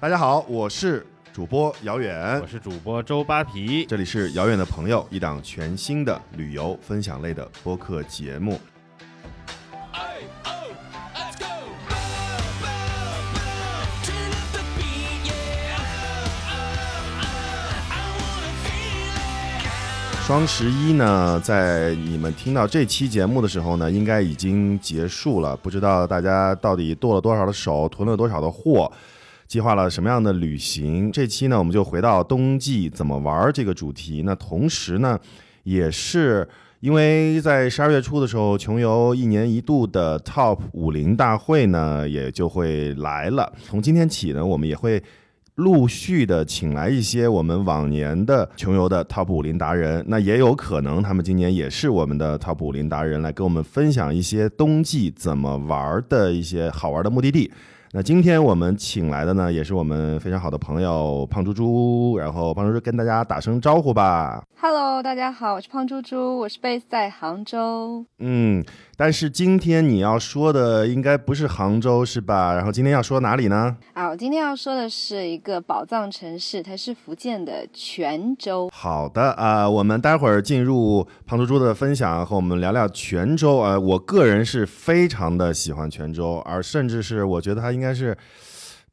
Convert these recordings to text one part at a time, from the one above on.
大家好，我是主播姚远我，是主播周扒皮。这里是遥远的朋友，一档全新的旅游分享类的播客节目。双十一呢，在你们听到这期节目的时候呢，应该已经结束了。不知道大家到底剁了多少的手，囤了多少的货，计划了什么样的旅行？这期呢，我们就回到冬季怎么玩这个主题。那同时呢，也是因为在十二月初的时候，穷游一年一度的 Top 五零大会呢，也就会来了。从今天起呢，我们也会陆续的请来一些我们往年的穷游的 Top 五零达人，那也有可能他们今年也是我们的 Top 五零达人，来跟我们分享一些冬季怎么玩的一些好玩的目的地。那今天我们请来的呢，也是我们非常好的朋友胖猪猪，然后胖猪猪跟大家打声招呼吧。Hello，大家好，我是胖猪猪，我是 base 在杭州。嗯，但是今天你要说的应该不是杭州是吧？然后今天要说哪里呢？啊，我今天要说的是一个宝藏城市，它是福建的泉州。好的啊、我们待会儿进入胖猪猪的分享，和我们聊聊泉州啊、我个人是非常的喜欢泉州，而甚至是我觉得它应该是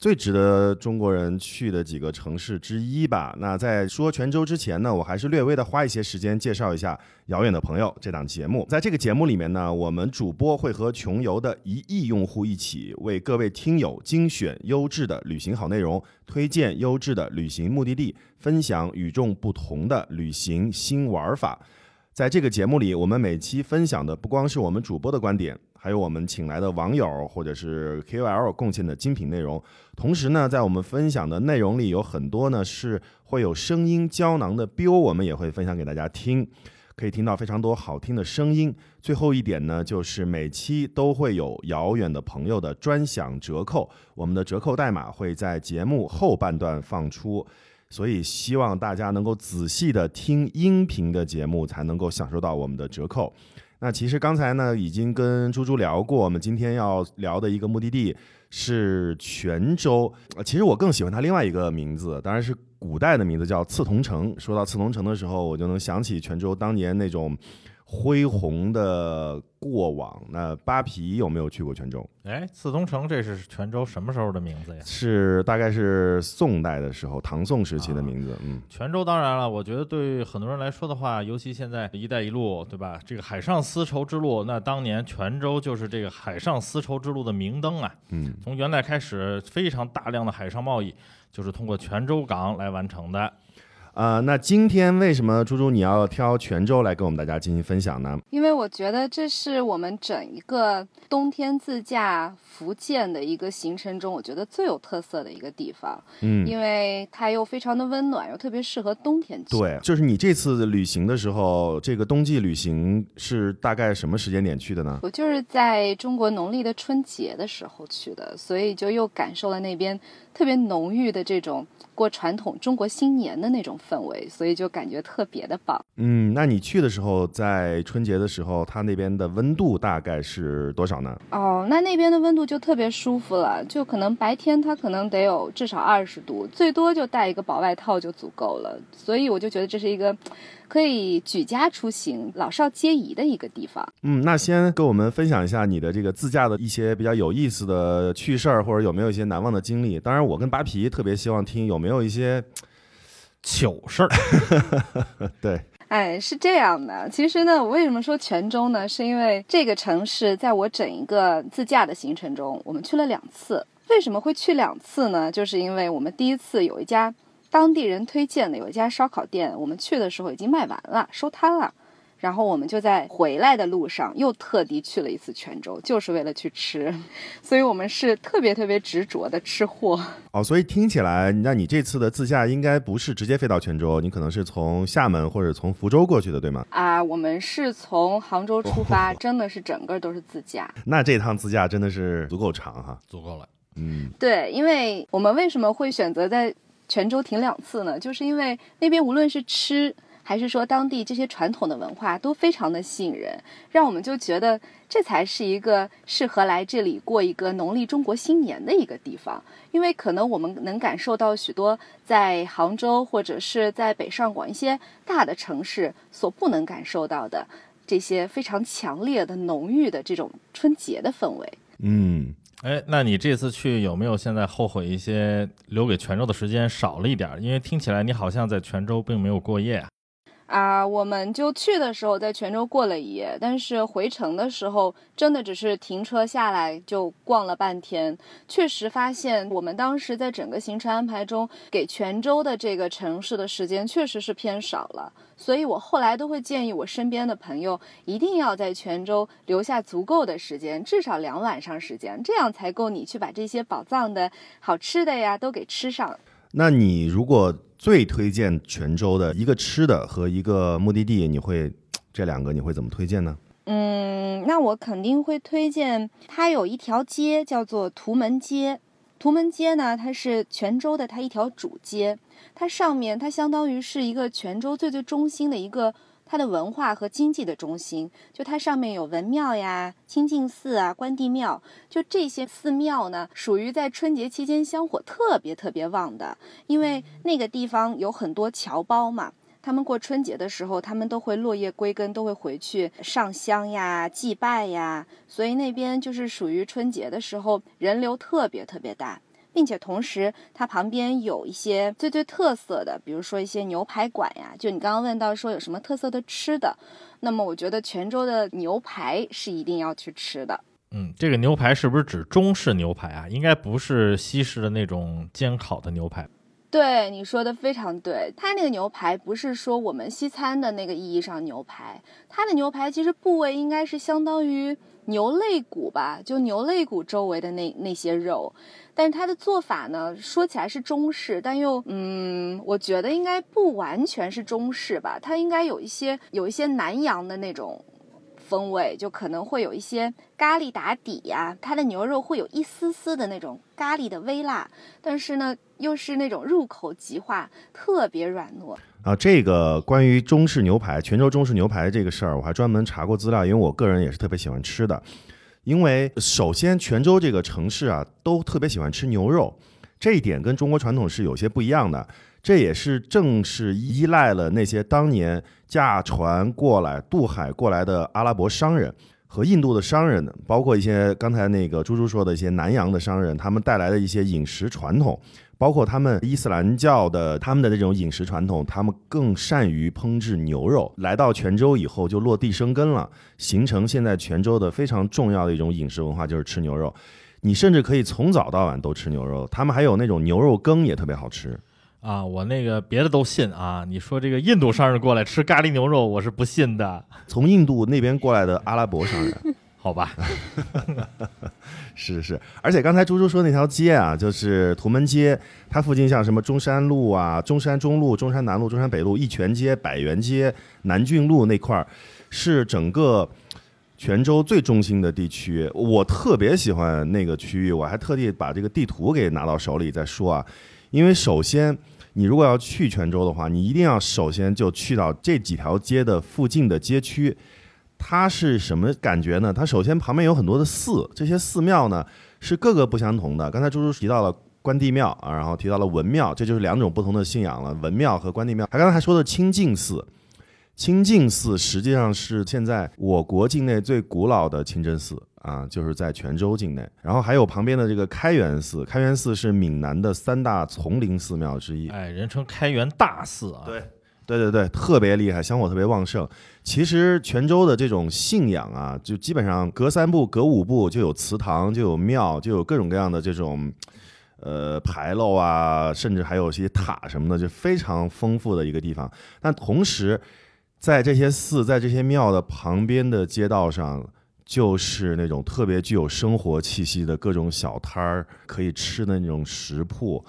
最值得中国人去的几个城市之一吧。那在说泉州之前呢，我还是略微的花一些时间介绍一下《遥远的朋友》这档节目。在这个节目里面呢，我们主播会和穷游的一亿用户一起，为各位听友精选优质的旅行好内容，推荐优质的旅行目的地，分享与众不同的旅行新玩法。在这个节目里，我们每期分享的不光是我们主播的观点，还有我们请来的网友或者是 KOL 贡献的精品内容。同时呢，在我们分享的内容里，有很多呢是会有声音胶囊的 BO，我们也会分享给大家听，可以听到非常多好听的声音。最后一点呢，就是每期都会有遥远的朋友的专享折扣，我们的折扣代码会在节目后半段放出。所以希望大家能够仔细的听音频的节目，才能够享受到我们的折扣。那其实刚才呢已经跟猪猪聊过，我们今天要聊的一个目的地是泉州。其实我更喜欢它另外一个名字，当然是古代的名字叫刺桐城。说到刺桐城的时候，我就能想起泉州当年那种恢宏的过往。那扒皮有没有去过泉州？哎，刺桐城这是泉州什么时候的名字呀？是大概是宋代的时候，唐宋时期的名字。嗯。泉州当然了，我觉得对很多人来说的话，尤其现在“一带一路”，对吧？这个海上丝绸之路，那当年泉州就是这个海上丝绸之路的明灯啊。嗯，从元代开始，非常大量的海上贸易就是通过泉州港来完成的。呃，那今天为什么猪猪你要挑泉州来跟我们大家进行分享呢？因为我觉得这是我们整一个冬天自驾福建的一个行程中，我觉得最有特色的一个地方，嗯，因为它又非常的温暖，又特别适合冬天去。对，就是你这次旅行的时候，这个冬季旅行是大概什么时间点去的呢？我就是在中国农历的春节的时候去的，所以就又感受了那边特别浓郁的这种过传统中国新年的那种氛围，所以就感觉特别的棒。嗯，那你去的时候，在春节的时候，它那边的温度大概是多少呢？哦，那那边的温度就特别舒服了，就可能白天它可能得有至少二十度，最多就带一个薄外套就足够了。所以我就觉得这是一个可以举家出行、老少皆宜的一个地方。嗯，那先跟我们分享一下你的这个自驾的一些比较有意思的趣事儿，或者有没有一些难忘的经历？当然，我跟扒皮特别希望听有没有一些糗事儿，对，哎，是这样的。其实呢，我为什么说泉州呢？是因为这个城市在我整一个自驾的行程中，我们去了两次。为什么会去两次呢？就是因为我们第一次有一家当地人推荐的有一家烧烤店，我们去的时候已经卖完了，收摊了。然后我们就在回来的路上又特地去了一次泉州，就是为了去吃，所以我们是特别特别执着的吃货。哦，所以听起来，那你这次的自驾应该不是直接飞到泉州，你可能是从厦门或者从福州过去的，对吗？啊，我们是从杭州出发，真的是整个都是自驾。那这趟自驾真的是足够长哈。足够了。嗯，对，因为我们为什么会选择在泉州停两次呢？就是因为那边无论是吃还是说当地这些传统的文化都非常的吸引人，让我们就觉得这才是一个适合来这里过一个农历中国新年的一个地方。因为可能我们能感受到许多在杭州或者是在北上广一些大的城市所不能感受到的这些非常强烈的浓郁的这种春节的氛围。嗯，哎，那你这次去有没有现在后悔一些留给泉州的时间少了一点？因为听起来你好像在泉州并没有过夜啊。啊，我们就去的时候在泉州过了一夜，但是回程的时候真的只是停车下来就逛了半天。确实发现我们当时在整个行程安排中给泉州的这个城市的时间确实是偏少了，所以我后来都会建议我身边的朋友一定要在泉州留下足够的时间，至少两晚上时间，这样才够你去把这些宝藏的好吃的呀都给吃上。那你如果最推荐泉州的一个吃的和一个目的地，你会这两个你会怎么推荐呢？嗯，那我肯定会推荐它有一条街叫做图门街。图门街呢，它是泉州的它一条主街，它上面它相当于是一个泉州最最中心的一个它的文化和经济的中心。就它上面有文庙呀、清净寺啊、关帝庙，就这些寺庙呢，属于在春节期间香火特别特别旺的，因为那个地方有很多侨胞嘛。他们过春节的时候，他们都会落叶归根，都会回去上香呀、祭拜呀，所以那边就是属于春节的时候人流特别特别大，并且同时它旁边有一些最最特色的，比如说一些牛排馆呀。就你刚刚问到说有什么特色的吃的，那么我觉得泉州的牛排是一定要去吃的。嗯，这个牛排是不是指中式牛排啊？应该不是西式的那种煎烤的牛排。对你说的非常对，它那个牛排不是说我们西餐的那个意义上牛排，它的牛排其实部位应该是相当于牛肋骨吧，就牛肋骨周围的那那些肉，但是它的做法呢，说起来是中式，但又嗯，我觉得应该不完全是中式吧，它应该有一些有一些南洋的那种。风味就可能会有一些咖喱打底呀、它的牛肉会有一丝丝的那种咖喱的微辣，但是呢，又是那种入口即化，特别软糯。啊，这个关于中式牛排，泉州中式牛排这个事儿，我还专门查过资料，因为我个人也是特别喜欢吃的。因为首先泉州这个城市啊，都特别喜欢吃牛肉，这一点跟中国传统是有些不一样的。这也是正是依赖了那些当年驾船过来渡海过来的阿拉伯商人和印度的商人，包括一些刚才那个猪猪说的一些南洋的商人，他们带来的一些饮食传统。包括他们伊斯兰教的他们的这种饮食传统，他们更善于烹制牛肉。来到泉州以后就落地生根了，形成现在泉州的非常重要的一种饮食文化，就是吃牛肉。你甚至可以从早到晚都吃牛肉，他们还有那种牛肉羹也特别好吃。啊，我那个别的都信啊，你说这个印度商人过来吃咖喱牛肉，我是不信的，从印度那边过来的阿拉伯商人，好吧？是是，而且刚才猪猪说那条街啊，就是图门街，它附近像什么中山路啊、中山中路、中山南路、中山北路、义泉街、百元街、南郡路那块儿，是整个泉州最中心的地区。我特别喜欢那个区域，我还特地把这个地图给拿到手里再说啊。因为首先，你如果要去泉州的话，你一定要首先就去到这几条街的附近的街区。它是什么感觉呢？它首先旁边有很多的寺，这些寺庙呢是各个不相同的。刚才猪猪提到了关帝庙啊，然后提到了文庙，这就是两种不同的信仰了，文庙和关帝庙。他刚才还说的清净寺，清净寺实际上是现在我国境内最古老的清真寺啊，就是在泉州境内。然后还有旁边的这个开元寺，开元寺是闽南的三大丛林寺庙之一。哎，人称开元大寺啊。对对对对，特别厉害，香火特别旺盛。其实泉州的这种信仰啊，就基本上隔三步、隔五步就有祠堂，就有庙，就有各种各样的这种呃牌楼啊，甚至还有一些塔什么的，就非常丰富的一个地方。但同时，在这些寺、在这些庙的旁边的街道上，就是那种特别具有生活气息的各种小摊儿，可以吃的那种食铺，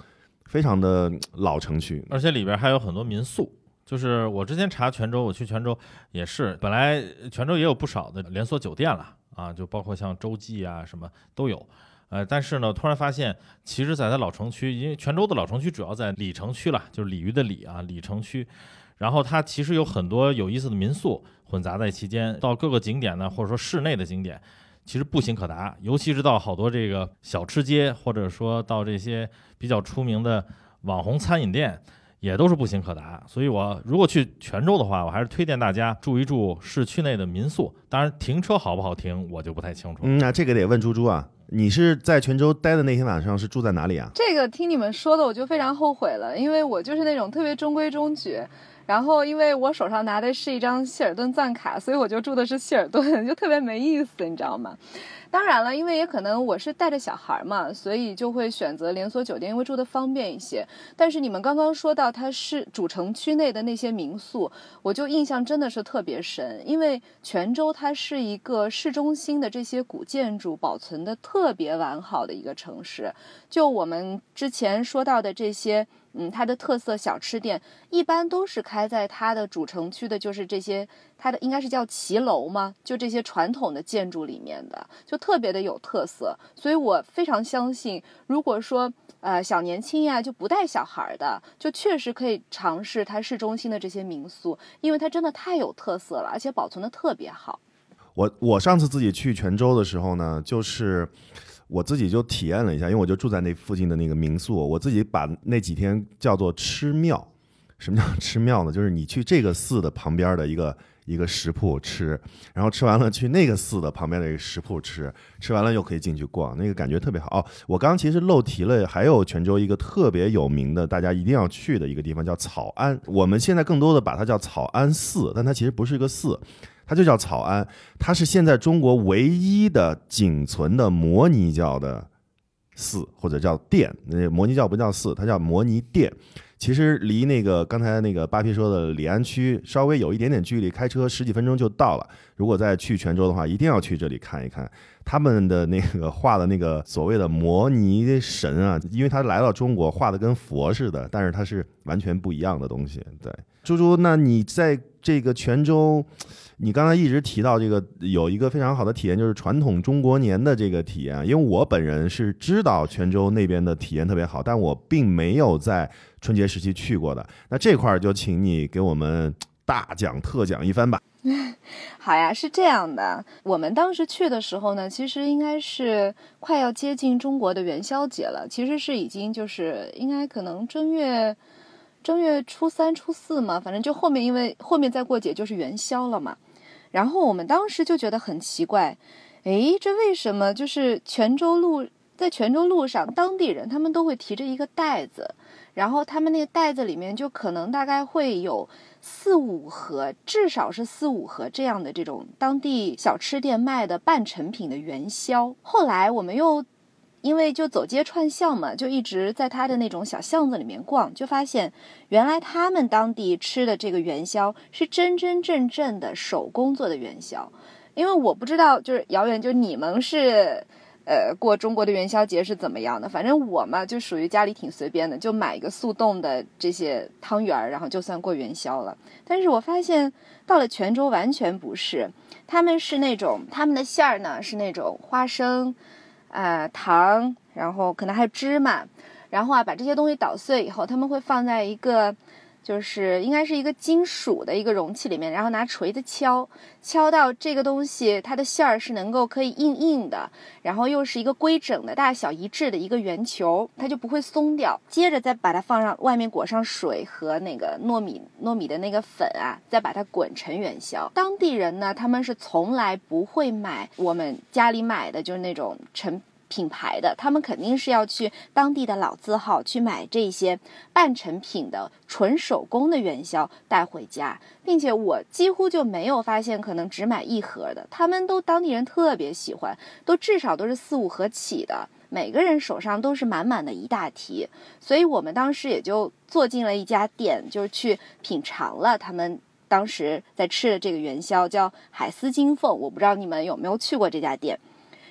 非常的老城区。而且里边还有很多民宿。就是我之前查泉州，我去泉州也是，本来泉州也有不少的连锁酒店了啊，就包括像洲际啊什么都有，呃，但是呢，突然发现，其实在它老城区，因为泉州的老城区主要在鲤城区了，就是鲤鱼的鲤啊，鲤城区，然后它其实有很多有意思的民宿混杂在其间，到各个景点呢，或者说室内的景点，其实步行可达，尤其是到好多这个小吃街，或者说到这些比较出名的网红餐饮店，也都是步行可达。所以我如果去泉州的话，我还是推荐大家住一住市区内的民宿。当然，停车好不好停，我就不太清楚。嗯，那这个得问猪猪啊。你是在泉州待的那天晚上是住在哪里啊？这个听你们说的，我就非常后悔了，因为我就是那种特别中规中矩。然后，因为我手上拿的是一张希尔顿钻卡，所以我就住的是希尔顿，就特别没意思，你知道吗？当然了，因为也可能我是带着小孩嘛，所以就会选择连锁酒店，因为住的方便一些。但是你们刚刚说到它是主城区内的那些民宿，我就印象真的是特别深，因为泉州它是一个市中心的这些古建筑保存的特别完好的一个城市。就我们之前说到的这些。嗯，它的特色小吃店一般都是开在它的主城区的，就是这些它的应该是叫骑楼吗？就这些传统的建筑里面的，就特别的有特色。所以我非常相信，如果说呃小年轻呀就不带小孩的，就确实可以尝试它市中心的这些民宿，因为它真的太有特色了，而且保存的特别好。我我上次自己去泉州的时候呢，就是我自己就体验了一下，因为我就住在那附近的那个民宿，我自己把那几天叫做吃庙。什么叫吃庙呢？就是你去这个寺的旁边的一个一个食铺吃，然后吃完了去那个寺的旁边的一个食铺吃，吃完了又可以进去逛，那个感觉特别好。哦，我刚刚其实漏提了，还有泉州一个特别有名的，大家一定要去的一个地方叫草庵。我们现在更多的把它叫草庵寺，但它其实不是一个寺。它就叫草庵，它是现在中国唯一的仅存的摩尼教的寺或者叫殿。那摩尼教不叫寺，它叫摩尼殿。其实离那个刚才那个八皮说的李安区稍微有一点点距离，开车十几分钟就到了。如果再去泉州的话，一定要去这里看一看他们的那个画的那个所谓的摩尼神啊，因为他来到中国画的跟佛似的，但是它是完全不一样的东西。对，猪猪，那你在这个泉州？你刚才一直提到这个有一个非常好的体验，就是传统中国年的这个体验。因为我本人是知道泉州那边的体验特别好，但我并没有在春节时期去过的。那这块儿就请你给我们大讲特讲一番吧。好呀，是这样的，我们当时去的时候呢，其实应该是快要接近中国的元宵节了，其实是已经就是应该可能正月。正月初三、初四嘛，反正就后面，因为后面再过节就是元宵了嘛。然后我们当时就觉得很奇怪，诶，这为什么就是泉州路在泉州路上，当地人他们都会提着一个袋子，然后他们那个袋子里面就可能大概会有四五盒，至少是四五盒这样的这种当地小吃店卖的半成品的元宵。后来我们又。因为就走街串巷嘛，就一直在他的那种小巷子里面逛，就发现原来他们当地吃的这个元宵是真真正正的手工做的元宵。因为我不知道，就是遥远，就你们是呃过中国的元宵节是怎么样的？反正我嘛，就属于家里挺随便的，就买一个速冻的这些汤圆儿，然后就算过元宵了。但是我发现到了泉州完全不是，他们是那种他们的馅儿呢是那种花生。呃，糖，然后可能还有芝麻，然后啊，把这些东西捣碎以后，他们会放在一个，就是应该是一个金属的一个容器里面，然后拿锤子敲，敲到这个东西它的馅儿是能够可以硬硬的，然后又是一个规整的大小一致的一个圆球，它就不会松掉。接着再把它放上，外面裹上水和那个糯米糯米的那个粉啊，再把它滚成元宵。当地人呢，他们是从来不会买我们家里买的，就是那种成。品牌的，他们肯定是要去当地的老字号去买这些半成品的纯手工的元宵带回家，并且我几乎就没有发现可能只买一盒的，他们都当地人特别喜欢，都至少都是四五盒起的，每个人手上都是满满的一大提，所以我们当时也就坐进了一家店，就是去品尝了他们当时在吃的这个元宵，叫海丝金凤，我不知道你们有没有去过这家店。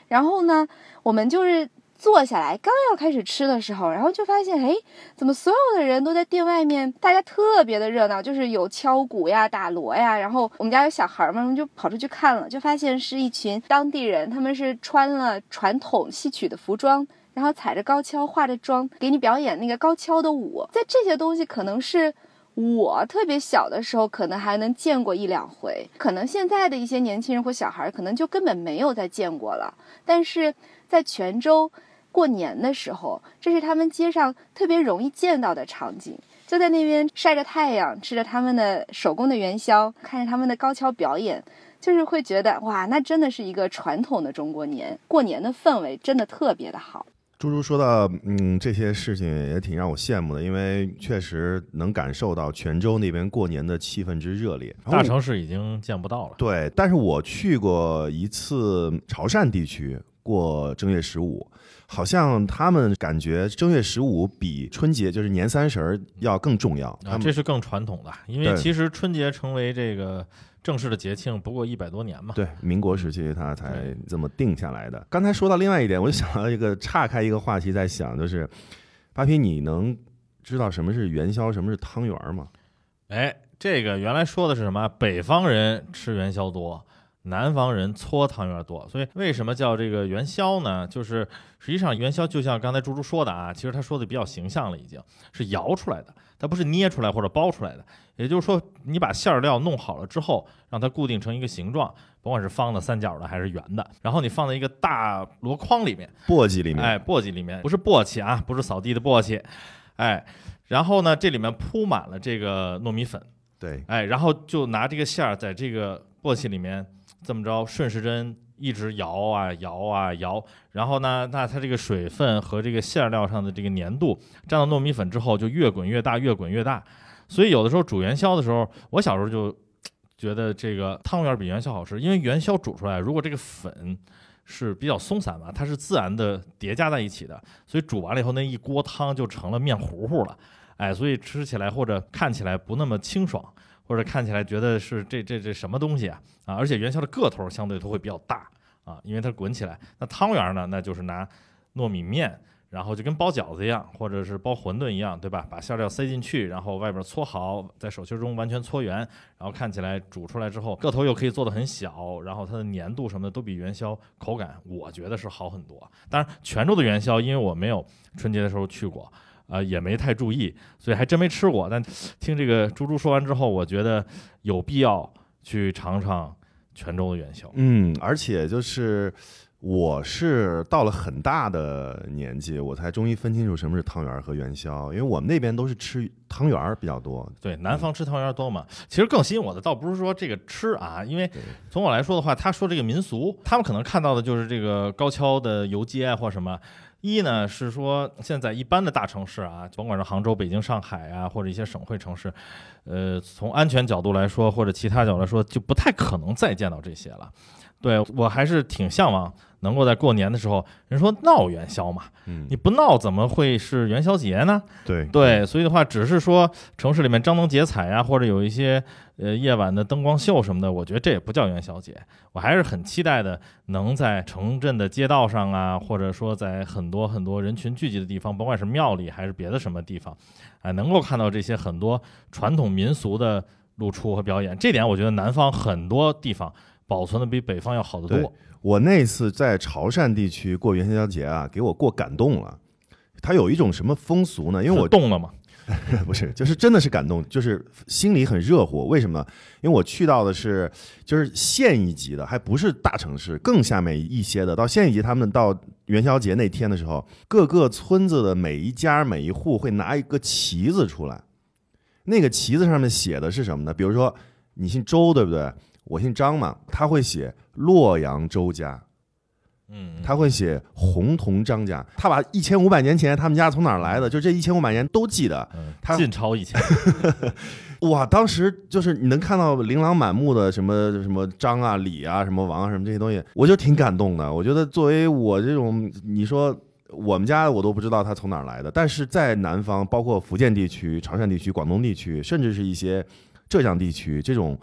然后呢，我们就是坐下来，刚要开始吃的时候，然后就发现，哎，怎么所有的人都在店外面？大家特别的热闹，就是有敲鼓呀、打锣呀。然后我们家有小孩嘛，我们就跑出去看了，就发现是一群当地人，他们是穿了传统戏曲的服装，然后踩着高跷、化着妆，给你表演那个高跷的舞。在这些东西可能是我特别小的时候，可能还能见过一两回，可能现在的一些年轻人或小孩，可能就根本没有再见过了。但是在泉州过年的时候，这是他们街上特别容易见到的场景。就在那边晒着太阳，吃着他们的手工的元宵，看着他们的高跷表演，就是会觉得哇，那真的是一个传统的中国年，过年的氛围真的特别的好。猪猪说到，嗯，这些事情也挺让我羡慕的，因为确实能感受到泉州那边过年的气氛之热烈。大城市已经见不到了。对，但是我去过一次潮汕地区过正月十五，好像他们感觉正月十五比春节就是年三十儿要更重要。啊，这是更传统的，因为其实春节成为这个正式的节庆不过一百多年嘛。对民国时期他才这么定下来的。刚才说到另外一点，我就想到一个岔开一个话题，在想就是，巴皮，你能知道什么是元宵，什么是汤圆儿吗？哎，这个原来说的是什么？北方人吃元宵多，南方人搓汤圆多。所以为什么叫这个元宵呢？就是实际上元宵就像刚才猪猪说的啊，其实他说的比较形象了，已经是摇出来的，它不是捏出来或者包出来的。也就是说，你把馅儿料弄好了之后，让它固定成一个形状，甭管是方的、三角的还是圆的，然后你放在一个大箩筐里面。簸箕里面，哎，簸箕里面不是簸箕啊，不是扫地的簸箕，哎，然后呢，这里面铺满了这个糯米粉，对，哎，然后就拿这个馅儿在这个簸箕里面这么着顺时针一直摇啊摇啊摇，然后呢，那它这个水分和这个馅料上的这个粘度沾到糯米粉之后，就越滚越大，越滚越大。所以有的时候煮元宵的时候，我小时候就觉得这个汤圆比元宵好吃，因为元宵煮出来，如果这个粉是比较松散嘛，它是自然的叠加在一起的，所以煮完了以后那一锅汤就成了面糊糊了，哎，所以吃起来或者看起来不那么清爽，或者看起来觉得是这这这什么东西啊啊！而且元宵的个头相对都会比较大啊，因为它滚起来。那汤圆呢，那就是拿糯米面。然后就跟包饺子一样，或者是包馄饨一样，对吧？把馅料塞进去，然后外边搓好，在手心中完全搓圆，然后看起来煮出来之后，个头又可以做得很小，然后它的粘度什么的都比元宵口感，我觉得是好很多。当然，泉州的元宵，因为我没有春节的时候去过，呃，也没太注意，所以还真没吃过。但听这个猪猪说完之后，我觉得有必要去尝尝泉州的元宵。嗯，而且就是我是到了很大的年纪，我才终于分清楚什么是汤圆儿和元宵，因为我们那边都是吃汤圆儿比较多。对，南方吃汤圆多嘛。其实更吸引我的倒不是说这个吃啊，因为从我来说的话，他说这个民俗，他们可能看到的就是这个高跷的游街啊或什么。一呢是说，现在一般的大城市啊，甭管是杭州、北京、上海啊，或者一些省会城市，呃，从安全角度来说，或者其他角度来说，就不太可能再见到这些了。对我还是挺向往能够在过年的时候，人说闹元宵嘛，嗯你，不闹怎么会是元宵节呢？对对，所以的话，只是说城市里面张灯结彩呀、或者有一些呃夜晚的灯光秀什么的，我觉得这也不叫元宵节。我还是很期待的，能在城镇的街道上啊，或者说在很多很多人群聚集的地方，甭管是庙里还是别的什么地方，哎、能够看到这些很多传统民俗的露出和表演。这点我觉得南方很多地方保存的比北方要好得多。我那次在潮汕地区过元宵节啊，给我过感动了。它有一种什么风俗呢？因为我动了嘛，不是，就是真的是感动，就是心里很热乎。为什么呢？因为我去到的是就是县一级的，还不是大城市，更下面一些的。到县一级，他们到元宵节那天的时候，各个村子的每一家每一户会拿一个旗子出来，那个旗子上面写的是什么呢？比如说你姓周，对不对？我姓张嘛，他会写洛阳周家。嗯，他会写洪同张家，他把一千五百年前他们家从哪儿来的，就这一千五百年都记得。嗯他晋朝以前 哇，当时就是你能看到琳琅满目的什么什么张啊、李啊、什么王啊、什么这些东西，我就挺感动的。我觉得作为我这种，你说我们家我都不知道他从哪儿来的，但是在南方，包括福建地区、潮汕地区、广东地区，甚至是一些浙江地区，这种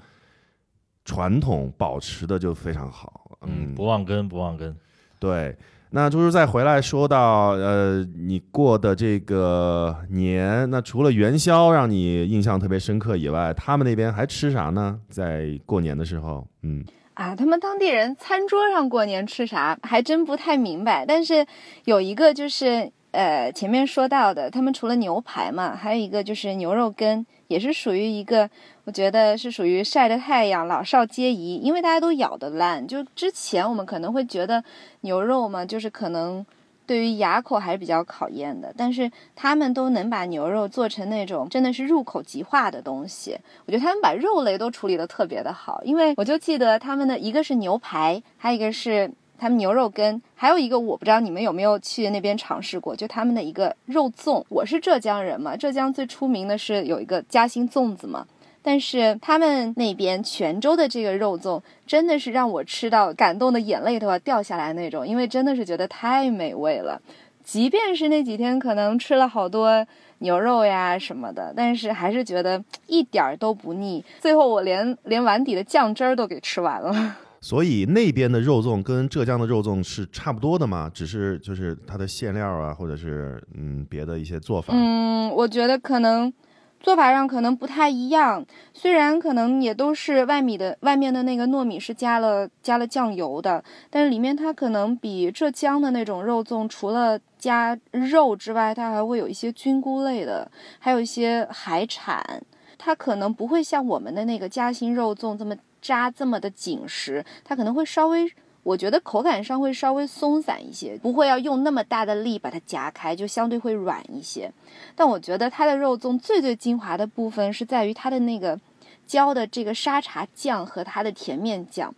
传统保持的就非常好。嗯，不忘根，不忘根。对，那就是再回来说到呃，你过的这个年，那除了元宵让你印象特别深刻以外，他们那边还吃啥呢？在过年的时候，嗯，啊，他们当地人餐桌上过年吃啥，还真不太明白。但是有一个就是呃前面说到的，他们除了牛排嘛，还有一个就是牛肉羹，也是属于一个，我觉得是属于晒着太阳，老少皆宜，因为大家都咬得烂。就之前我们可能会觉得牛肉嘛，就是可能对于牙口还是比较考验的，但是他们都能把牛肉做成那种真的是入口即化的东西。我觉得他们把肉类都处理得特别的好，因为我就记得他们的一个是牛排，还有一个是他们牛肉羹，还有一个我不知道你们有没有去那边尝试过，就他们的一个肉粽。我是浙江人嘛，浙江最出名的是有一个嘉兴粽子嘛。但是他们那边泉州的这个肉粽，真的是让我吃到感动的眼泪都要掉下来那种，因为真的是觉得太美味了。即便是那几天可能吃了好多牛肉呀什么的，但是还是觉得一点儿都不腻。最后我连连碗底的酱汁儿都给吃完了。所以那边的肉粽跟浙江的肉粽是差不多的吗？只是就是它的馅料啊，或者是嗯别的一些做法。嗯，我觉得可能做法上可能不太一样，虽然可能也都是外米的外面的那个糯米是加了加了酱油的，但是里面它可能比浙江的那种肉粽除了加肉之外，它还会有一些菌菇类的，还有一些海产。它可能不会像我们的那个嘉兴肉粽这么扎这么的紧实，它可能会稍微我觉得口感上会稍微松散一些，不会要用那么大的力把它夹开，就相对会软一些。但我觉得它的肉粽最最精华的部分是在于它的那个浇的这个沙茶酱和它的甜面酱。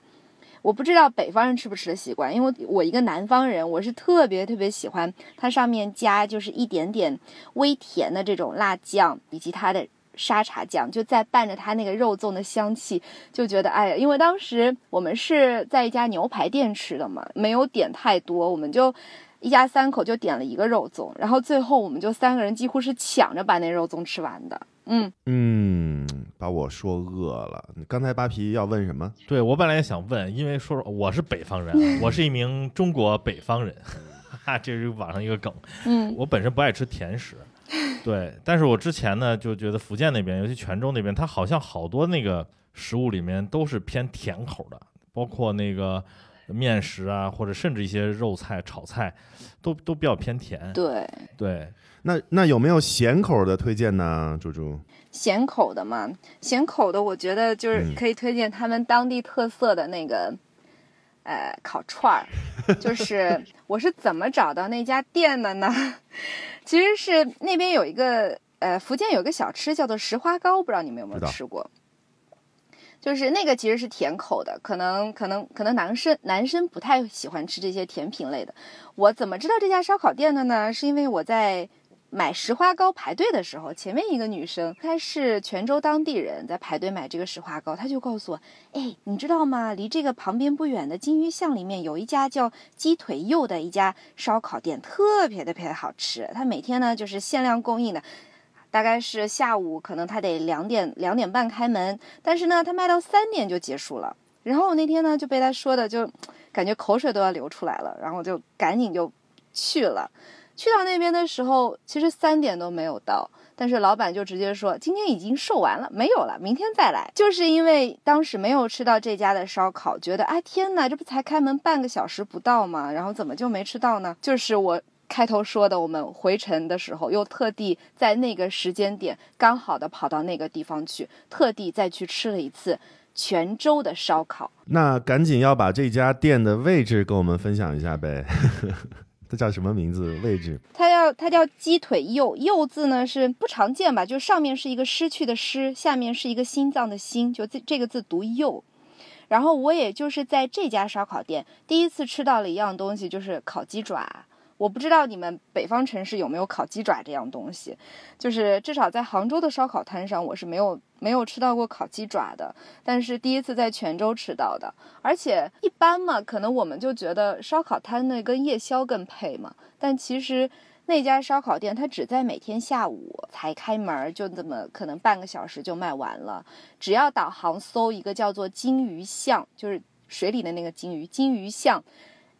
我不知道北方人吃不吃得习惯，因为我一个南方人，我是特别特别喜欢它上面加就是一点点微甜的这种辣酱，以及它的沙茶酱，就再伴着它那个肉粽的香气，就觉得哎呀，因为当时我们是在一家牛排店吃的嘛，没有点太多，我们就一家三口就点了一个肉粽，然后最后我们就三个人几乎是抢着把那肉粽吃完的。嗯，嗯，把我说饿了。刚才扒皮要问什么？对我本来也想问，因为说我是北方人啊，我是一名中国北方人，哈哈，这是网上一个梗。嗯，我本身不爱吃甜食，对，但是我之前呢就觉得福建那边，尤其泉州那边，它好像好多那个食物里面都是偏甜口的，包括那个面食啊，或者甚至一些肉菜、炒菜，都都比较偏甜。对，对，那那有没有咸口的推荐呢？猪猪，咸口的嘛，咸口的我觉得就是嗯可以推荐他们当地特色的那个。呃，烤串儿，就是 我是怎么找到那家店的呢？其实是那边有一个呃，福建有个小吃叫做石花糕，不知道你们有没有吃过？就是那个其实是甜口的，可能可能可能男生男生不太喜欢吃这些甜品类的。我怎么知道这家烧烤店的呢？是因为我在买石花膏排队的时候，前面一个女生，她是泉州当地人，在排队买这个石花膏，她就告诉我，哎，你知道吗？离这个旁边不远的金鱼巷里面有一家叫鸡腿肉的一家烧烤店，特别特别好吃。它每天呢就是限量供应的。大概是下午，可能他得两点两点半开门，但是呢，他卖到三点就结束了。然后我那天呢就被他说的就感觉口水都要流出来了，然后就赶紧就去了。去到那边的时候，其实三点都没有到，但是老板就直接说今天已经售完了，没有了，明天再来。就是因为当时没有吃到这家的烧烤，觉得哎天哪，这不才开门半个小时不到吗？然后怎么就没吃到呢？就是我开头说的，我们回程的时候又特地在那个时间点刚好的跑到那个地方去，特地再去吃了一次泉州的烧烤。那赶紧要把这家店的位置跟我们分享一下呗。它叫什么名字？位置？它叫它叫鸡腿柚，柚字呢是不常见吧？就上面是一个失去的失，下面是一个心脏的心，就这这个字读柚。然后我也就是在这家烧烤店第一次吃到了一样东西，就是烤鸡爪。我不知道你们北方城市有没有烤鸡爪这样东西，就是至少在杭州的烧烤摊上，我是没有没有吃到过烤鸡爪的，但是第一次在泉州吃到的。而且一般嘛，可能我们就觉得烧烤摊那跟夜宵更配嘛，但其实那家烧烤店它只在每天下午才开门，就这么可能半个小时就卖完了。只要导航搜一个叫做金鱼巷，就是水里的那个金鱼，金鱼巷，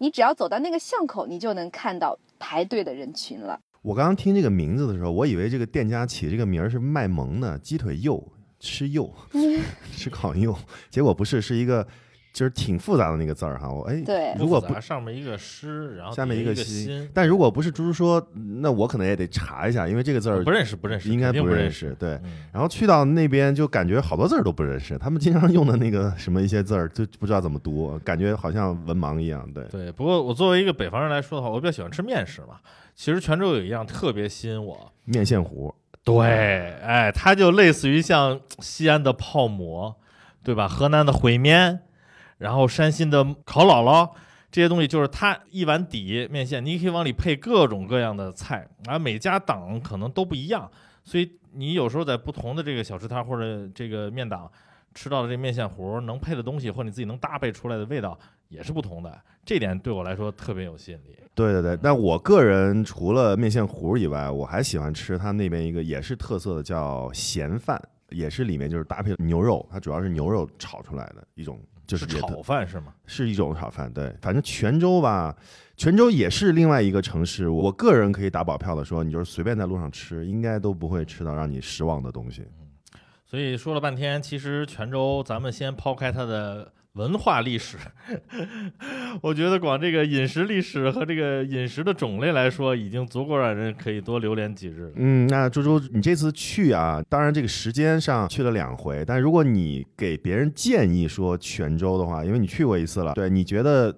你只要走到那个巷口，你就能看到排队的人群了。我刚刚听这个名字的时候，我以为这个店家起这个名儿是卖萌的，鸡腿肉，吃肉，吃烤肉，结果不是，是一个就是挺复杂的那个字儿哈。我哎，对如果不上面一个诗，然后下面一一个心心，但如果不是猪猪说，那我可能也得查一下，因为这个字儿不认识不认识，应该不认识。对，嗯然后去到那边就感觉好多字儿都不认识，他们经常用的那个什么一些字儿就不知道怎么读，感觉好像文盲一样。对，对，不过我作为一个北方人来说的话，我比较喜欢吃面食嘛。其实泉州有一样特别吸引我，面线糊，对，哎，它就类似于像西安的泡馍，对吧？河南的烩面，然后山西的烤姥姥，这些东西就是它一碗底面线，你可以往里配各种各样的菜，啊，每家档可能都不一样，所以你有时候在不同的这个小吃摊或者这个面档吃到的这面线糊，能配的东西或你自己能搭配出来的味道也是不同的，这点对我来说特别有吸引力。对对对，但我个人除了面线糊以外，我还喜欢吃他那边一个也是特色的叫咸饭，也是里面就是搭配牛肉，它主要是牛肉炒出来的一种，就是炒饭是吗？是一种炒饭。对，反正泉州吧，泉州也是另外一个城市，我个人可以打保票的说，你就是随便在路上吃，应该都不会吃到让你失望的东西。所以说了半天，其实泉州，咱们先抛开它的文化历史，我觉得光这个饮食历史和这个饮食的种类来说，已经足够让人可以多留恋几日了。嗯，那猪猪，你这次去啊，当然这个时间上去了两回，但如果你给别人建议说泉州的话，因为你去过一次了，对，你觉得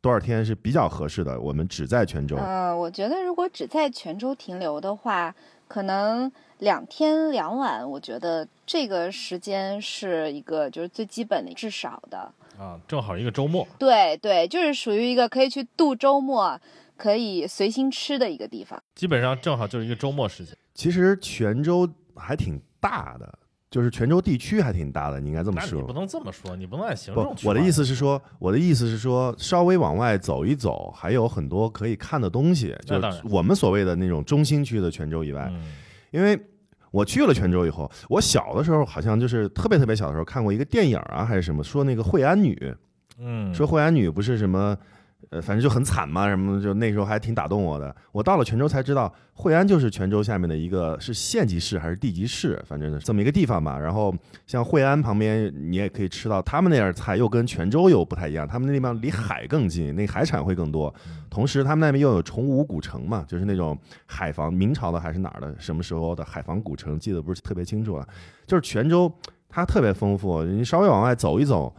多少天是比较合适的？我们只在泉州。呃，我觉得如果只在泉州停留的话，可能两天两晚，我觉得这个时间是一个就是最基本的，至少的。啊，正好一个周末，对对，就是属于一个可以去度周末，可以随心吃的一个地方。基本上正好就是一个周末时间。其实泉州还挺大的，就是泉州地区还挺大的，你应该这么说你不。能这么说，你不能按行不我的意思是说，我的意思是说，稍微往外走一走，还有很多可以看的东西，就是我们所谓的那种中心区的泉州以外，嗯因为我去了泉州以后，我小的时候好像就是特别特别小的时候看过一个电影啊，还是什么，说那个惠安女，嗯，说惠安女不是什么。呃，反正就很惨嘛，什么就那时候还挺打动我的。我到了泉州才知道，惠安就是泉州下面的一个是县级市还是地级市，反正是这么一个地方吧。然后像惠安旁边，你也可以吃到他们那点儿菜，又跟泉州又不太一样。他们那地方离海更近，那海产会更多。同时，他们那边又有崇武古城嘛，就是那种海防，明朝的还是哪儿的，什么时候的海防古城，记得不是特别清楚了。就是泉州，它特别丰富，你稍微往外走一走，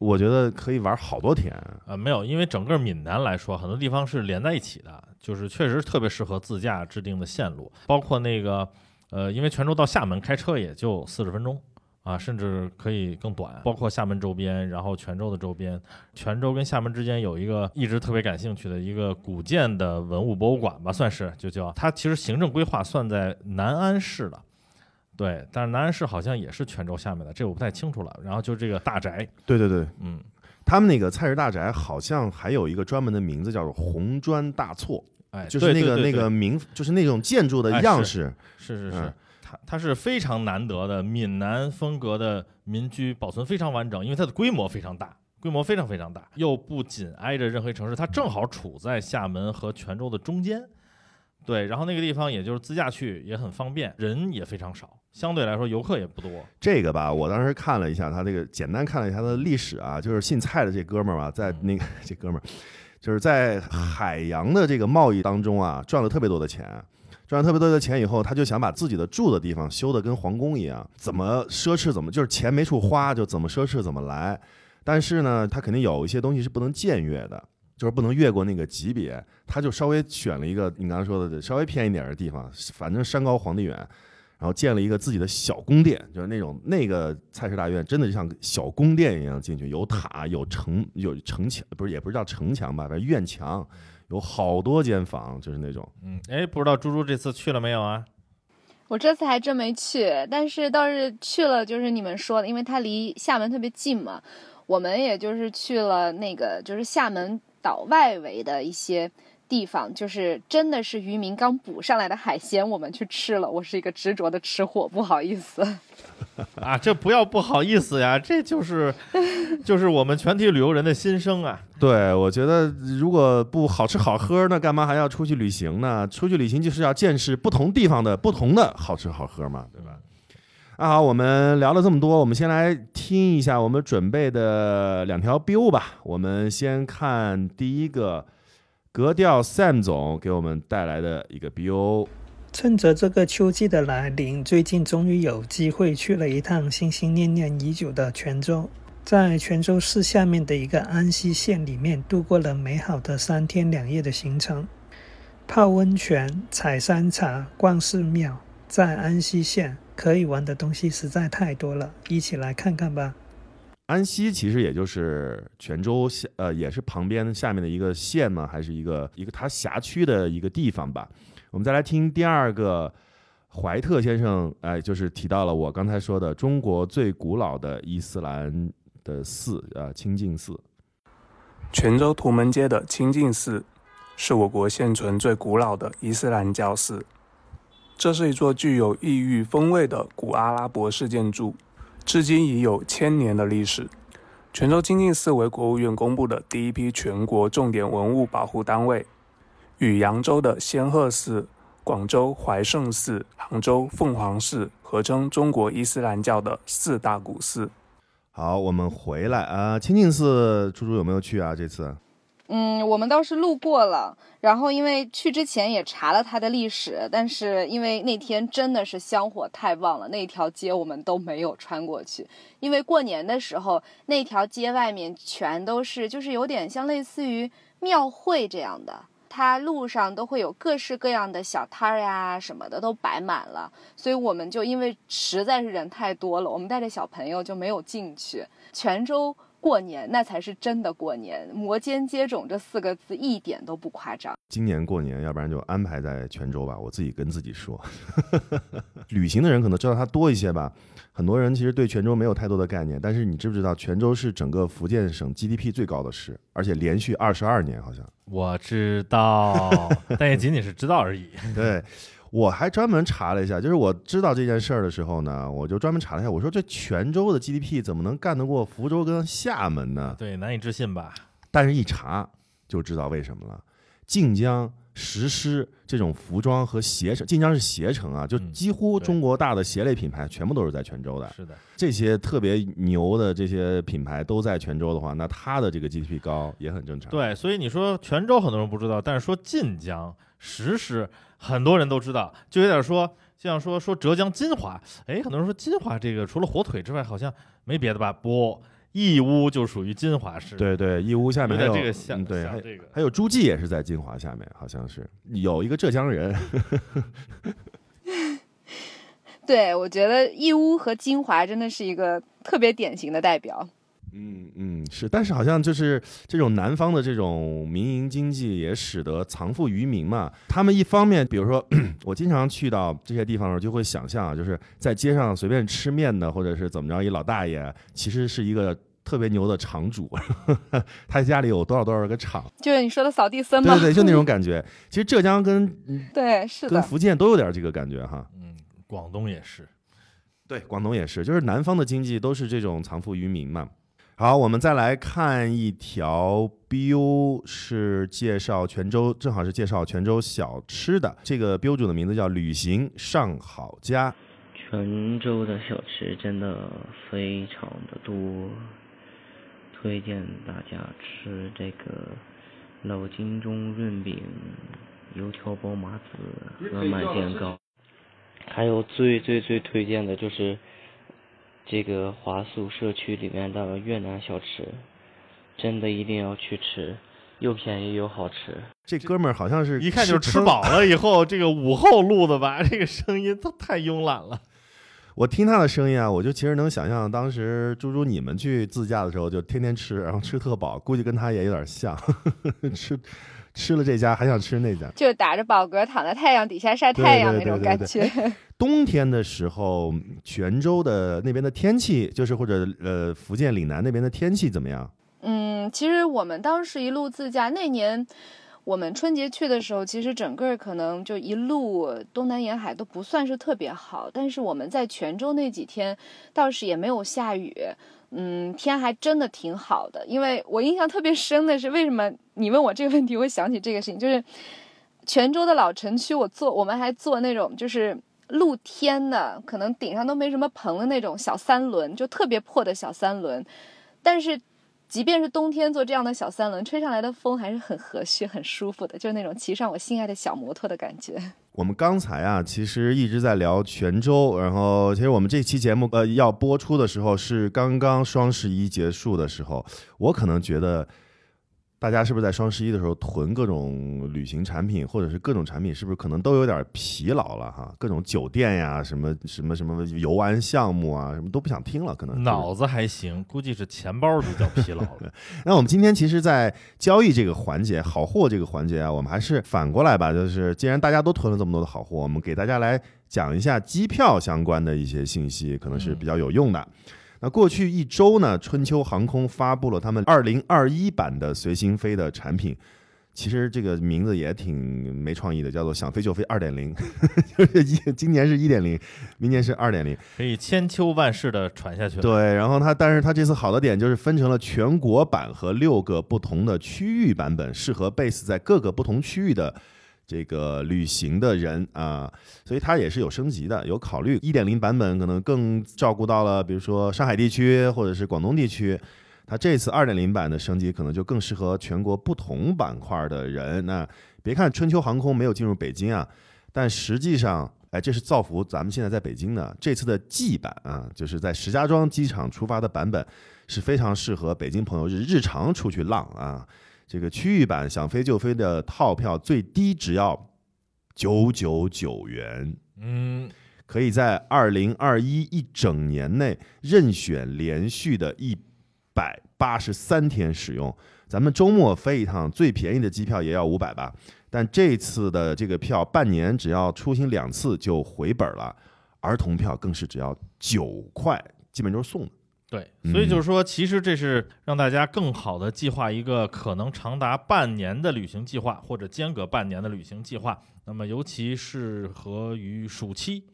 我觉得可以玩好多天。呃，没有，因为整个闽南来说，很多地方是连在一起的，就是确实特别适合自驾制定的线路，包括那个，呃，因为泉州到厦门开车也就四十分钟啊，甚至可以更短。包括厦门周边，然后泉州的周边，泉州跟厦门之间有一个一直特别感兴趣的一个古建的文物博物馆吧，算是就叫它其实行政规划算在南安市的。对，但是南安市好像也是泉州下面的，这我不太清楚了。然后就这个大宅，对对对，嗯，他们那个菜市大宅好像还有一个专门的名字，叫做红砖大厝，哎，就是那个那个名，就是那种建筑的哎是样式。是是是嗯，它它是非常难得的闽南风格的民居，保存非常完整，因为它的规模非常大，规模非常非常大，又不紧挨着任何一城市，它正好处在厦门和泉州的中间。对，然后那个地方也就是自驾去也很方便，人也非常少，相对来说游客也不多。这个吧，我当时看了一下他这个，简单看了一下他的历史啊，就是姓蔡的这哥们儿吧，在那个 这哥们儿，就是在海洋的这个贸易当中啊，赚了特别多的钱。赚了特别多的钱以后，他就想把自己的住的地方修得跟皇宫一样，怎么奢侈怎么就是钱没处花，就怎么奢侈怎么来。但是呢，他肯定有一些东西是不能僭越的，就是不能越过那个级别。他就稍微选了一个你刚才说的稍微偏一点的地方，反正山高皇帝远，然后建了一个自己的小宫殿，就是那种那个蔡氏大院，真的就像小宫殿一样进去，有塔，有城，有城墙，不是也不是叫城墙吧，反正院墙，有好多间房，就是那种。嗯，哎，不知道猪猪这次去了没有啊？我这次还真没去，但是倒是去了，就是你们说的，因为它离厦门特别近嘛，我们也就是去了那个就是厦门岛外围的一些地方，就是真的是渔民刚捕上来的海鲜，我们去吃了。我是一个执着的吃货，不好意思。啊，这不要不好意思呀，这就是 就是我们全体旅游人的心声啊。对，我觉得如果不好吃好喝，那干嘛还要出去旅行呢？出去旅行就是要见识不同地方的不同的好吃好喝嘛，对吧？那好，我们聊了这么多，我们先来听一下我们准备的两条 biu 吧。我们先看第一个，格调 Sam 总给我们带来的一个 biu。趁着这个秋季的来临，最近终于有机会去了一趟心心念念已久的泉州，在泉州市下面的一个安溪县里面度过了美好的三天两夜的行程，泡温泉、采山茶、逛寺庙，在安溪县可以玩的东西实在太多了，一起来看看吧。安溪其实也就是泉州下，呃，也是旁边下面的一个县嘛，还是一个一个它辖区的一个地方吧。我们再来听第二个，怀特先生，哎，就是提到了我刚才说的中国最古老的伊斯兰的寺，呃，清净寺。泉州图门街的清净寺是我国现存最古老的伊斯兰教寺。这是一座具有异域风味的古阿拉伯式建筑，至今已有千年的历史。泉州清净寺为国务院公布的第一批全国重点文物保护单位，与扬州的仙鹤寺、广州怀圣寺、杭州凤凰寺合称中国伊斯兰教的四大古寺。好，我们回来啊、清净寺，猪猪有没有去啊？这次？嗯，我们倒是路过了，然后因为去之前也查了它的历史，但是因为那天真的是香火太旺了，那条街我们都没有穿过去。因为过年的时候，那条街外面全都是，就是有点像类似于庙会这样的，它路上都会有各式各样的小摊儿呀什么的都摆满了，所以我们就因为实在是人太多了，我们带着小朋友就没有进去。泉州过年那才是真的过年，摩肩接踵这四个字一点都不夸张。今年过年，要不然就安排在泉州吧。我自己跟自己说，旅行的人可能知道它多一些吧。很多人其实对泉州没有太多的概念，但是你知不知道，泉州是整个福建省 GDP 最高的市，而且连续二十二年好像。我知道，但也仅仅是知道而已。对，我还专门查了一下，就是我知道这件事儿的时候呢，我就专门查了一下，我说这泉州的 GDP 怎么能干得过福州跟厦门呢？对，难以置信吧？但是一查就知道为什么了。晋江实施这种服装和鞋城，晋江是鞋城啊，就嗯几乎中国大的鞋类品牌全部都是在泉州的。是的，这些特别牛的这些品牌都在泉州的话，那它的这个 GDP 高也很正常。对，所以你说泉州很多人不知道，但是说晋江石狮很多人都知道，就有点说就像说说浙江金华，哎，很多人说金华这个除了火腿之外，好像没别的吧？不，义乌就属于金华市，，对对，义乌下面还有这个像嗯对，还这个。还有诸暨也是在金华下面，好像是有一个浙江人。对，我觉得义乌和金华真的是一个特别典型的代表。嗯嗯，是，但是好像就是这种南方的这种民营经济，也使得藏富于民嘛。他们一方面，比如说 我经常去到这些地方的时候，就会想象啊，就是在街上随便吃面的，或者是怎么着，一老大爷其实是一个特别牛的厂主，他家里有多少多少个厂，就是你说的扫地僧吗？对对对，就那种 感觉。其实浙江跟 对，是的。跟福建都有点这个感觉哈。嗯，广东也是。对，广东也是，就是南方的经济都是这种藏富于民嘛。好，我们再来看一条 biu，是介绍泉州，正好是介绍泉州小吃的。这个 biu 主的名字叫旅行上好家。泉州的小吃真的非常的多，推荐大家吃这个老金钟润饼、油条包麻子和满煎糕。还有最最最推荐的就是这个华宿社区里面的越南小吃，真的一定要去吃，又便宜又好吃。这哥们儿好像是一看就是吃饱了以后，这个午后录的吧？这个声音都太慵懒了。我听他的声音啊，我就其实能想象当时猪猪你们去自驾的时候，就天天吃，然后吃特饱，估计跟他也有点像，吃吃了这家还想吃那家。就打着饱嗝躺在太阳底下晒太阳那种感觉。冬天的时候，泉州的那边的天气，就是或者呃福建岭南那边的天气怎么样？嗯，其实我们当时一路自驾，那年我们春节去的时候，其实整个可能就一路东南沿海都不算是特别好，但是我们在泉州那几天倒是也没有下雨。嗯，天还真的挺好的，因为我印象特别深的是，为什么你问我这个问题，我想起这个事情，就是泉州的老城区，我坐我们还坐那种就是露天的，可能顶上都没什么棚的那种小三轮，就特别破的小三轮。但是，即便是冬天坐这样的小三轮，吹上来的风还是很和煦、很舒服的，就是那种骑上我心爱的小摩托的感觉。我们刚才啊，其实一直在聊泉州，然后其实我们这期节目呃要播出的时候是刚刚双十一结束的时候，我可能觉得。大家是不是在双十一的时候囤各种旅行产品，或者是各种产品，是不是可能都有点疲劳了哈？各种酒店呀，什么什么什么游玩项目啊，什么都不想听了，可能是脑子还行，估计是钱包比较疲劳了。那我们今天其实，在交易这个环节、好货这个环节啊，我们还是反过来吧，就是既然大家都囤了这么多的好货，我们给大家来讲一下机票相关的一些信息，可能是比较有用的。那过去一周呢，春秋航空发布了他们二零二一版的随心飞的产品。其实这个名字也挺没创意的，叫做“想飞就飞二点零”，就是一今年是一点零，明年是二点零。可以千秋万世的传下去了。对，然后它，但是它这次好的点就是分成了全国版和六个不同的区域版本，适合 base 在各个不同区域的这个旅行的人啊，所以它也是有升级的，有考虑一点零版本可能更照顾到了，比如说上海地区或者是广东地区。它这次二点零版的升级可能就更适合全国不同板块的人。那别看春秋航空没有进入北京啊，但实际上，哎，这是造福咱们现在在北京的这次的 G 版啊，就是在石家庄机场出发的版本，是非常适合北京朋友日日常出去浪啊。这个区域版想飞就飞的套票最低只要九九九元，嗯，可以在二零二一一整年内任选连续的一百八十三天使用。咱们周末飞一趟，最便宜的机票也要五百吧？但这次的这个票，半年只要出行两次就回本了，儿童票更是只要九块，基本都是送的。对，所以就是说，其实这是让大家更好的计划一个可能长达半年的旅行计划，或者间隔半年的旅行计划。那么，尤其适合于暑期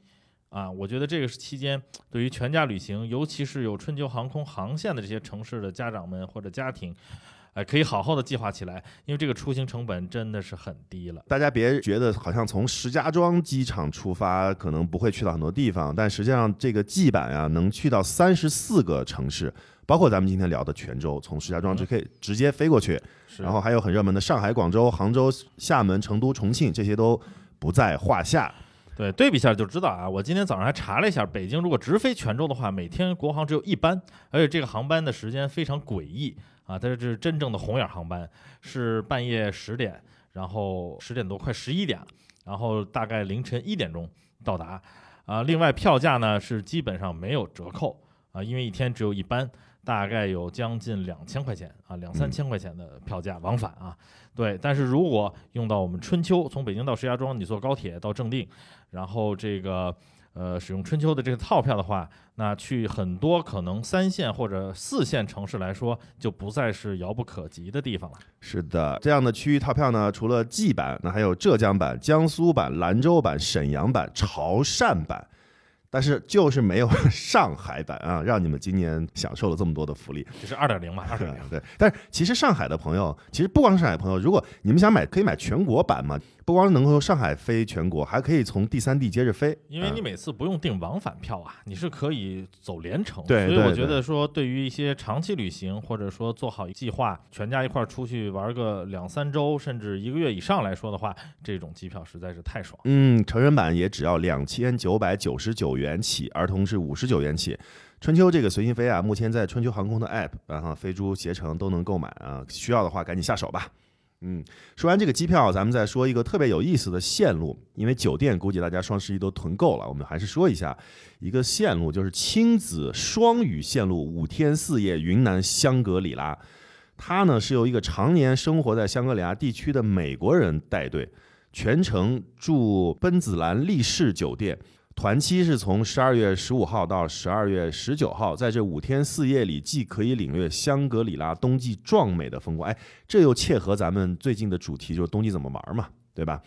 啊，我觉得这个期间对于全家旅行，尤其是有春秋航空航线的这些城市的家长们或者家庭，哎，可以好好的计划起来，因为这个出行成本真的是很低了。大家别觉得好像从石家庄机场出发，可能不会去到很多地方，但实际上这个 G 版啊，能去到三十四个城市，包括咱们今天聊的泉州，从石家庄就可以直接飞过去，是然后还有很热门的上海、广州、杭州、厦门、成都、重庆，这些都不在话下。对，对比一下就知道啊。我今天早上还查了一下，北京如果直飞泉州的话，每天国航只有一班，而且这个航班的时间非常诡异啊，它这是真正的红眼航班，是半夜十点，然后十点多快十一点了，然后大概凌晨一点钟到达。啊，另外票价呢是基本上没有折扣啊，因为一天只有一班，大概有将近两千块钱啊，两三千块钱的票价往返啊。对，但是如果用到我们春秋，从北京到石家庄，你坐高铁到正定，然后这个呃使用春秋的这个套票的话，那去很多可能三线或者四线城市来说，就不再是遥不可及的地方了。是的，这样的区域套票呢，除了 G 版，那还有浙江版、江苏版、兰州版、沈阳版、潮汕版，但是就是没有 上海版啊，让你们今年享受了这么多的福利。这是二点零嘛，二对点零。对，但是其实上海的朋友，其实不光是上海朋友，如果你们想买，可以买全国版嘛，不光能够上海飞全国，还可以从第三地接着飞，啊因为你每次不用订往返票啊，你是可以走连程。所以我觉得说，对于一些长期旅行，或者说做好计划，全家一块儿出去玩个两三周，甚至一个月以上来说的话，这种机票实在是太爽。嗯，成人版也只要两千九百九十九元起，儿童是五十九元起。春秋这个随心飞啊，目前在春秋航空的 App，然后飞猪、携程都能购买啊，需要的话赶紧下手吧。嗯，说完这个机票，咱们再说一个特别有意思的线路，因为酒店估计大家双十一都囤够了，我们还是说一下一个线路，就是亲子双语线路，五天四夜云南香格里拉。它呢是由一个常年生活在香格里拉地区的美国人带队，全程住奔子兰丽仕酒店，团期是从十二月十五号到十二月十九号，在这五天四夜里，既可以领略香格里拉冬季壮美的风光，哎，这又切合咱们最近的主题，就是冬季怎么玩嘛，对吧？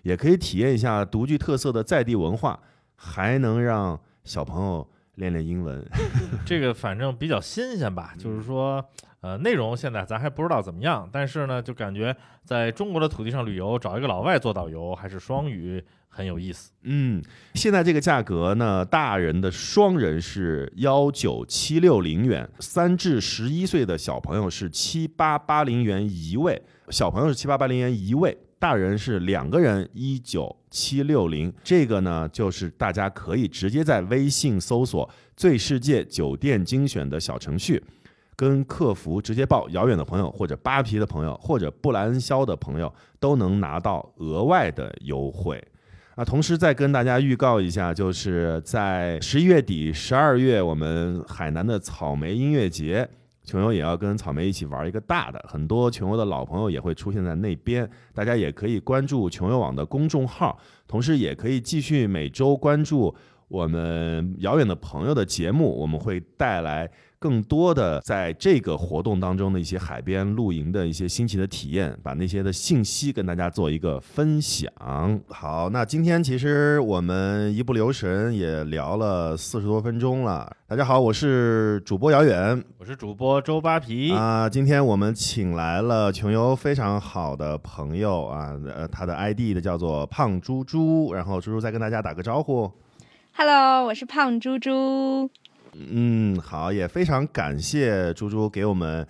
也可以体验一下独具特色的在地文化，还能让小朋友练练英文。这个反正比较新鲜吧，就是说，呃，内容现在咱还不知道怎么样，但是呢，就感觉在中国的土地上旅游，找一个老外做导游，还是双语很有意思。嗯，现在这个价格呢，大人的双人是幺九七六零元，三至十一岁的小朋友是七八八零元一位，小朋友是七八八零元一位，大人是两个人一九七六零。这个呢，就是大家可以直接在微信搜索“最世界酒店精选”的小程序。跟客服直接报遥远的朋友，或者扒皮的朋友，或者布莱恩肖的朋友，都能拿到额外的优惠。啊，同时再跟大家预告一下，就是在十一月底、十二月，我们海南的草莓音乐节，琼游也要跟草莓一起玩一个大的，很多琼游的老朋友也会出现在那边，大家也可以关注琼游网的公众号，同时也可以继续每周关注我们遥远的朋友的节目，我们会带来更多的在这个活动当中的一些海边露营的一些新奇的体验，把那些的信息跟大家做一个分享。好，那今天其实我们一不留神也聊了四十多分钟了。大家好，我是主播姚远我是主播周扒皮，啊、今天我们请来了穷游非常好的朋友啊，呃，他的 ID 的叫做胖猪猪，然后猪猪再跟大家打个招呼。Hello，我是胖猪猪。嗯，好，也非常感谢猪猪给我们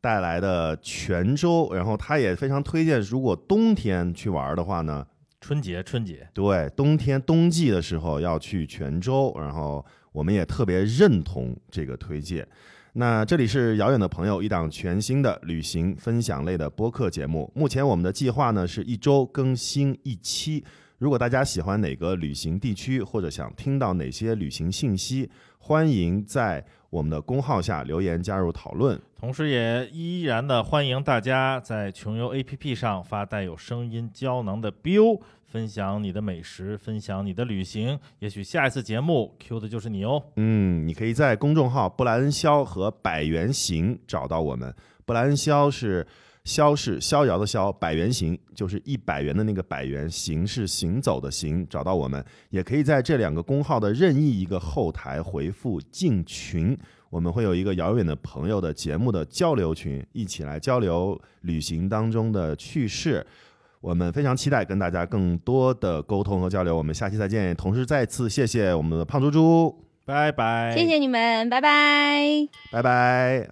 带来的泉州，然后他也非常推荐，如果冬天去玩的话呢，春节春节，对，冬天冬季的时候要去泉州，然后我们也特别认同这个推荐。那这里是遥远的朋友，一档全新的旅行分享类的播客节目。目前我们的计划呢是一周更新一期。如果大家喜欢哪个旅行地区，或者想听到哪些旅行信息，欢迎在我们的公号下留言加入讨论。同时也依然的欢迎大家在穷游 APP 上发带有声音胶囊的 biu，分享你的美食，分享你的旅行，也许下一次节目 Q 的就是你哦。嗯，你可以在公众号“布莱恩肖”和“百元行”找到我们。布莱恩肖是肖是逍遥的逍，百元行就是一百元的那个百元，行是行走的行，找到我们。也可以在这两个公号的任意一个后台回复“进群”，我们会有一个遥远的朋友的节目的交流群，一起来交流旅行当中的趣事。我们非常期待跟大家更多的沟通和交流。我们下期再见。同时再次谢谢我们的胖猪猪。拜拜，谢谢你们，拜拜。拜拜。